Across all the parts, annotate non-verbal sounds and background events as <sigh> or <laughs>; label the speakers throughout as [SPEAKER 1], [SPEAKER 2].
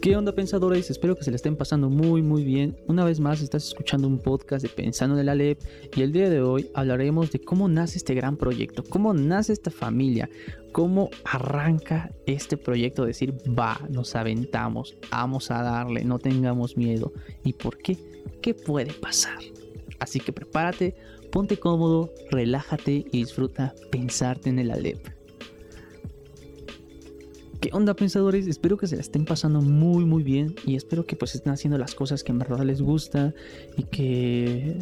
[SPEAKER 1] ¿Qué onda pensadores? Espero que se le estén pasando muy muy bien. Una vez más estás escuchando un podcast de Pensando en el Alep y el día de hoy hablaremos de cómo nace este gran proyecto, cómo nace esta familia, cómo arranca este proyecto, decir, va, nos aventamos, vamos a darle, no tengamos miedo. ¿Y por qué? ¿Qué puede pasar? Así que prepárate, ponte cómodo, relájate y disfruta pensarte en el Alep. ¿Qué onda pensadores? Espero que se la estén pasando muy muy bien y espero que pues estén haciendo las cosas que en verdad les gusta y que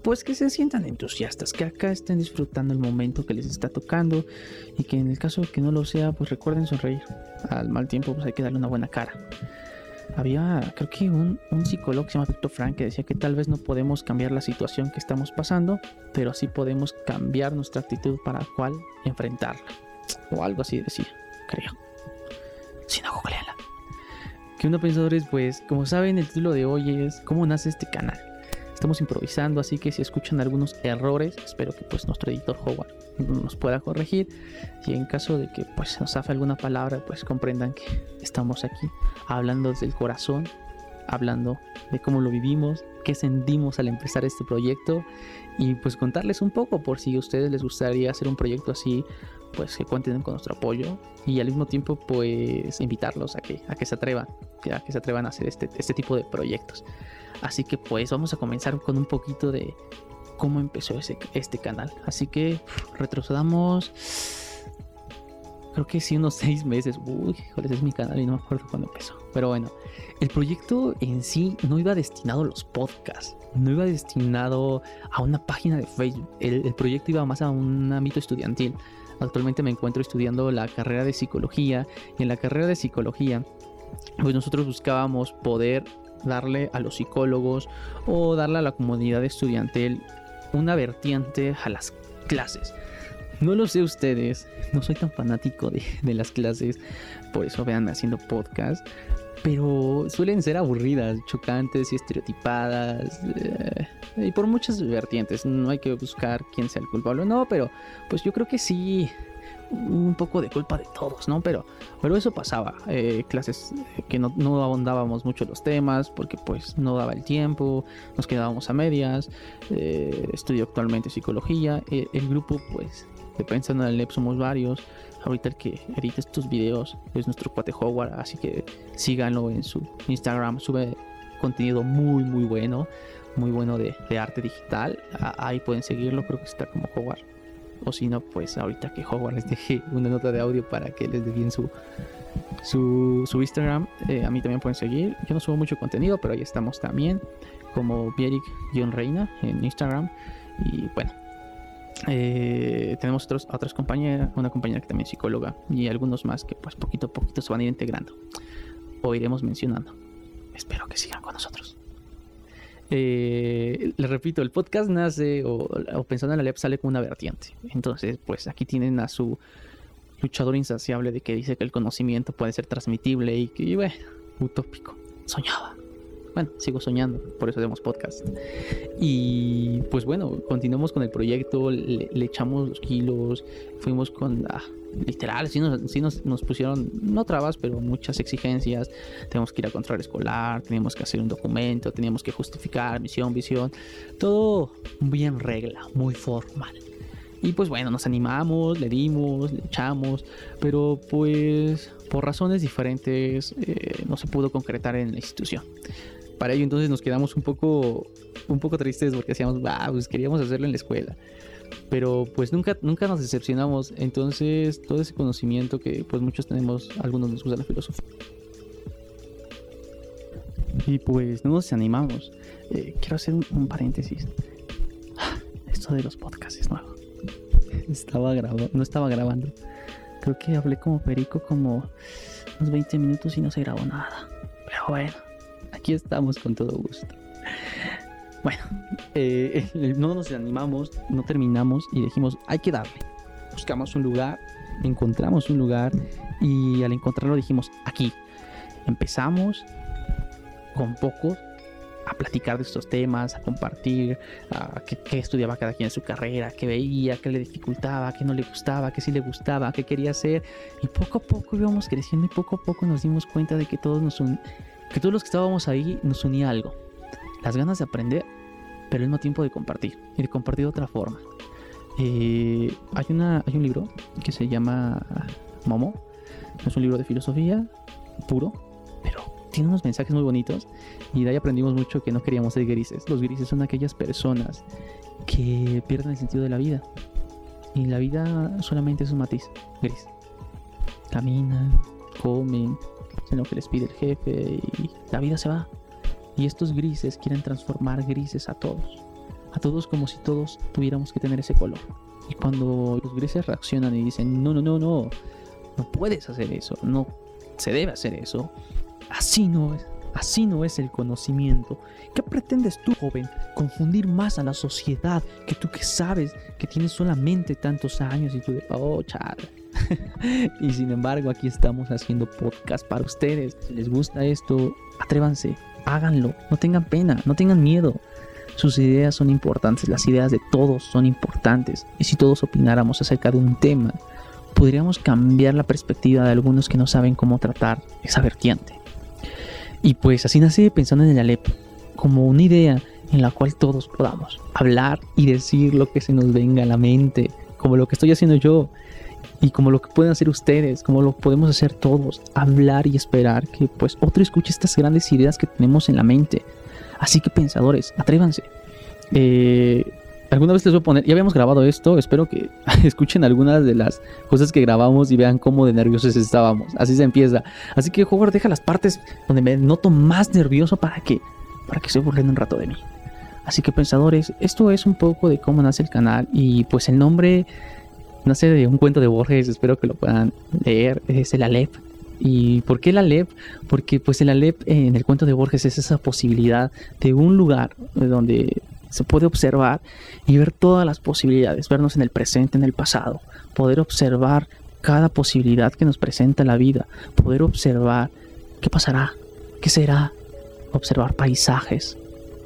[SPEAKER 1] pues que se sientan entusiastas, que acá estén disfrutando el momento que les está tocando y que en el caso de que no lo sea pues recuerden sonreír. Al mal tiempo pues hay que darle una buena cara. Había creo que un, un psicólogo que se llama Victor Frank que decía que tal vez no podemos cambiar la situación que estamos pasando, pero sí podemos cambiar nuestra actitud para cual enfrentarla. O algo así decía, creo si no, googleala. ¿Qué onda, pensadores? Pues, como saben, el título de hoy es ¿Cómo nace este canal? Estamos improvisando, así que si escuchan algunos errores, espero que pues nuestro editor Howard nos pueda corregir. Y en caso de que pues nos hace alguna palabra, pues comprendan que estamos aquí hablando desde el corazón, hablando de cómo lo vivimos, qué sentimos al empezar este proyecto y pues contarles un poco por si a ustedes les gustaría hacer un proyecto así pues que cuenten con nuestro apoyo y al mismo tiempo pues invitarlos a que, a que se atrevan, a que se atrevan a hacer este, este tipo de proyectos. Así que pues vamos a comenzar con un poquito de cómo empezó ese, este canal. Así que retrocedamos, creo que sí, unos <laughs> seis meses. Uy, joder, es mi canal y no me acuerdo cuándo empezó. Pero bueno, el proyecto en sí no iba destinado a los podcasts, no iba destinado a una página de Facebook. El, el proyecto iba más a un ámbito estudiantil. Actualmente me encuentro estudiando la carrera de psicología y en la carrera de psicología pues nosotros buscábamos poder darle a los psicólogos o darle a la comunidad estudiantil una vertiente a las clases. No lo sé ustedes, no soy tan fanático de, las clases, por eso vean haciendo podcast, pero suelen ser aburridas, chocantes y estereotipadas. Eh, y por muchas vertientes. No hay que buscar quién sea el culpable o no, pero pues yo creo que sí. Un poco de culpa de todos, ¿no? Pero, pero eso pasaba. Eh, clases que no, no ahondábamos mucho los temas porque pues no daba el tiempo, nos quedábamos a medias. Eh, estudio actualmente psicología. el grupo pues de Pensando en el LEP somos varios. Ahorita el que edita estos videos es nuestro cuate Howard, así que síganlo en su Instagram, sube contenido muy muy bueno, muy bueno de, arte digital. ahí pueden seguirlo, creo que está como Howard. O si no, pues ahorita que Howard les deje una nota de audio para que les dejen su, su, su Instagram. Eh, a mí también pueden seguir. Yo no subo mucho contenido, pero ahí estamos también. Como Bieric-Reina en Instagram. Y bueno, eh, tenemos otros, otras compañeras, una compañera que también es psicóloga y algunos más que pues poquito a poquito se van a ir integrando o iremos mencionando. Espero que sigan con nosotros. Eh, les repito, el podcast nace o, pensando en la LEP sale con una vertiente. Entonces, pues aquí tienen a su luchador insaciable de que dice que el conocimiento puede ser transmitible y que, bueno, utópico. Soñaba bueno, sigo soñando, por eso hacemos podcast. Y pues bueno, continuamos con el proyecto, le, echamos los kilos, fuimos con, ah, literal, sí, nos, nos, pusieron, no trabas, pero muchas exigencias. Tenemos que ir a control escolar, teníamos que hacer un documento, teníamos que justificar misión, visión, todo bien regla, muy formal. Y pues bueno, nos animamos, le dimos, le echamos, pero pues por razones diferentes eh, no se pudo concretar en la institución para ello entonces nos quedamos un poco, un poco tristes porque decíamos, bah, pues queríamos hacerlo en la escuela. Pero pues nunca, nunca nos decepcionamos. Entonces todo ese conocimiento que pues muchos tenemos, algunos nos gusta la filosofía. Y pues no nos animamos. Eh, quiero hacer un, paréntesis. <gasps> Esto de los podcasts es nuevo. <laughs> Estaba grabando, no estaba grabando. Creo que hablé como perico como unos 20 minutos y no se grabó nada. Pero bueno estamos con todo gusto. Bueno, eh, no nos animamos, no terminamos y dijimos, hay que darle. Buscamos un lugar, encontramos un lugar y al encontrarlo dijimos, aquí. Empezamos con pocos, a platicar de estos temas, a compartir qué, estudiaba cada quien en su carrera, qué veía, qué le dificultaba, qué no le gustaba, qué sí le gustaba, qué quería hacer. Y poco a poco íbamos creciendo y poco a poco nos dimos cuenta de que todos nos que todos los que estábamos ahí nos unía algo. Las ganas de aprender, pero al mismo tiempo de compartir y de compartir de otra forma. Eh, hay, una, hay un libro que se llama Momo. Es un libro de filosofía puro, pero tiene unos mensajes muy bonitos y de ahí aprendimos mucho que no queríamos ser grises. Los grises son aquellas personas que pierden el sentido de la vida y la vida solamente es un matiz gris. Caminan, comen, hacen lo que les pide el jefe y la vida se va. Y estos grises quieren transformar grises a todos. A todos como si todos tuviéramos que tener ese color. Y cuando los grises reaccionan y dicen, no, no, no, no, no puedes hacer eso, no se debe hacer eso. Así no es. Así no es el conocimiento. ¿Qué pretendes tú, joven? Confundir más a la sociedad que tú que sabes que tienes solamente tantos años y tú de, oh, chal. <laughs> y sin embargo, aquí estamos haciendo podcast para ustedes. Si les gusta esto, atrévanse, háganlo, no tengan pena, no tengan miedo. Sus ideas son importantes, las ideas de todos son importantes. Y si todos opináramos acerca de un tema, podríamos cambiar la perspectiva de algunos que no saben cómo tratar esa vertiente. Y pues así nací pensando en el Alep, como una idea en la cual todos podamos hablar y decir lo que se nos venga a la mente, como lo que estoy haciendo yo y como lo que pueden hacer ustedes, como lo podemos hacer todos, hablar y esperar que pues otro escuche estas grandes ideas que tenemos en la mente. Así que pensadores, atrévanse. Eh, alguna vez les voy a poner, ya habíamos grabado esto, espero que <laughs> escuchen algunas de las cosas que grabamos y vean cómo de nerviosos estábamos. Así se empieza. Así que Howard deja las partes donde me noto más nervioso para que, para que se burlen un rato de mí. Así que pensadores, esto es un poco de cómo nace el canal y pues el nombre nace de un cuento de Borges, espero que lo puedan leer, es el Alep. ¿Y por qué el Alep? Porque pues el Alep en el cuento de Borges es esa posibilidad de un lugar donde se puede observar y ver todas las posibilidades, vernos en el presente, en el pasado, poder observar cada posibilidad que nos presenta la vida, poder observar qué pasará, qué será, observar paisajes,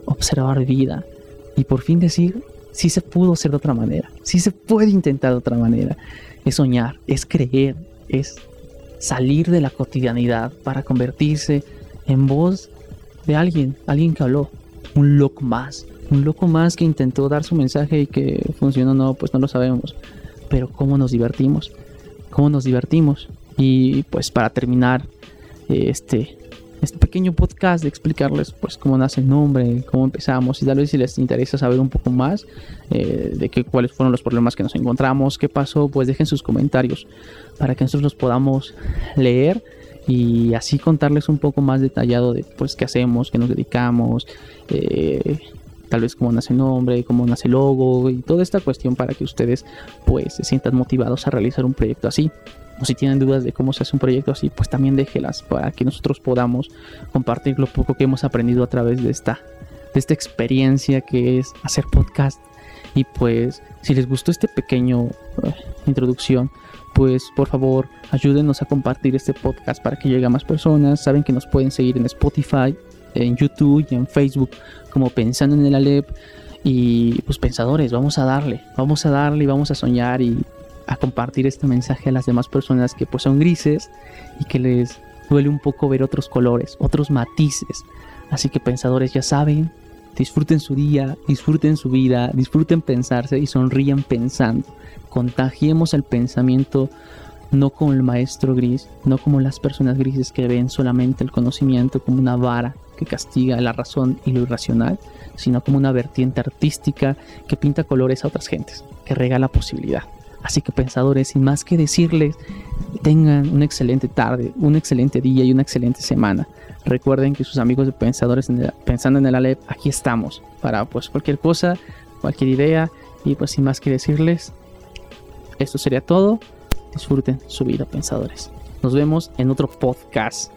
[SPEAKER 1] observar vida y por fin decir, si se pudo hacer de otra manera, si se puede intentar de otra manera, es soñar, es creer, es salir de la cotidianidad para convertirse en voz de alguien, alguien que habló, un loco más, un loco más que intentó dar su mensaje y que funcionó no, pues no lo sabemos. Pero cómo nos divertimos, cómo nos divertimos. Y pues para terminar este, este pequeño podcast de explicarles pues cómo nace el nombre, cómo empezamos y tal vez si les interesa saber un poco más eh, de qué, cuáles fueron los problemas que nos encontramos, qué pasó, pues dejen sus comentarios para que nosotros los podamos leer y así contarles un poco más detallado de pues qué hacemos, qué nos dedicamos, eh, tal vez cómo nace el nombre, cómo nace logo y toda esta cuestión para que ustedes pues se sientan motivados a realizar un proyecto así. O si tienen dudas de cómo se hace un proyecto así, pues también déjelas para que nosotros podamos compartir lo poco que hemos aprendido a través de esta, de esta experiencia que es hacer podcast. Y pues si les gustó este pequeño eh, introducción, pues por favor ayúdenos a compartir este podcast para que llegue a más personas. Saben que nos pueden seguir en Spotify, en YouTube y en Facebook como pensando en el Alep. Y pues pensadores, vamos a darle, vamos a darle y vamos a soñar y a compartir este mensaje a las demás personas que pues son grises y que les duele un poco ver otros colores, otros matices. Así que pensadores ya saben, disfruten su día, disfruten su vida, disfruten pensarse y sonrían pensando. Contagiemos el pensamiento no como el maestro gris, no como las personas grises que ven solamente el conocimiento como una vara que castiga la razón y lo irracional, sino como una vertiente artística que pinta colores a otras gentes, que regala posibilidad. Así que pensadores, sin más que decirles, tengan una excelente tarde, un excelente día y una excelente semana. Recuerden que sus amigos de pensadores pensando en el Alep, aquí estamos para pues cualquier cosa, cualquier idea y pues sin más que decirles, esto sería todo. Disfruten su vida, pensadores. Nos vemos en otro podcast.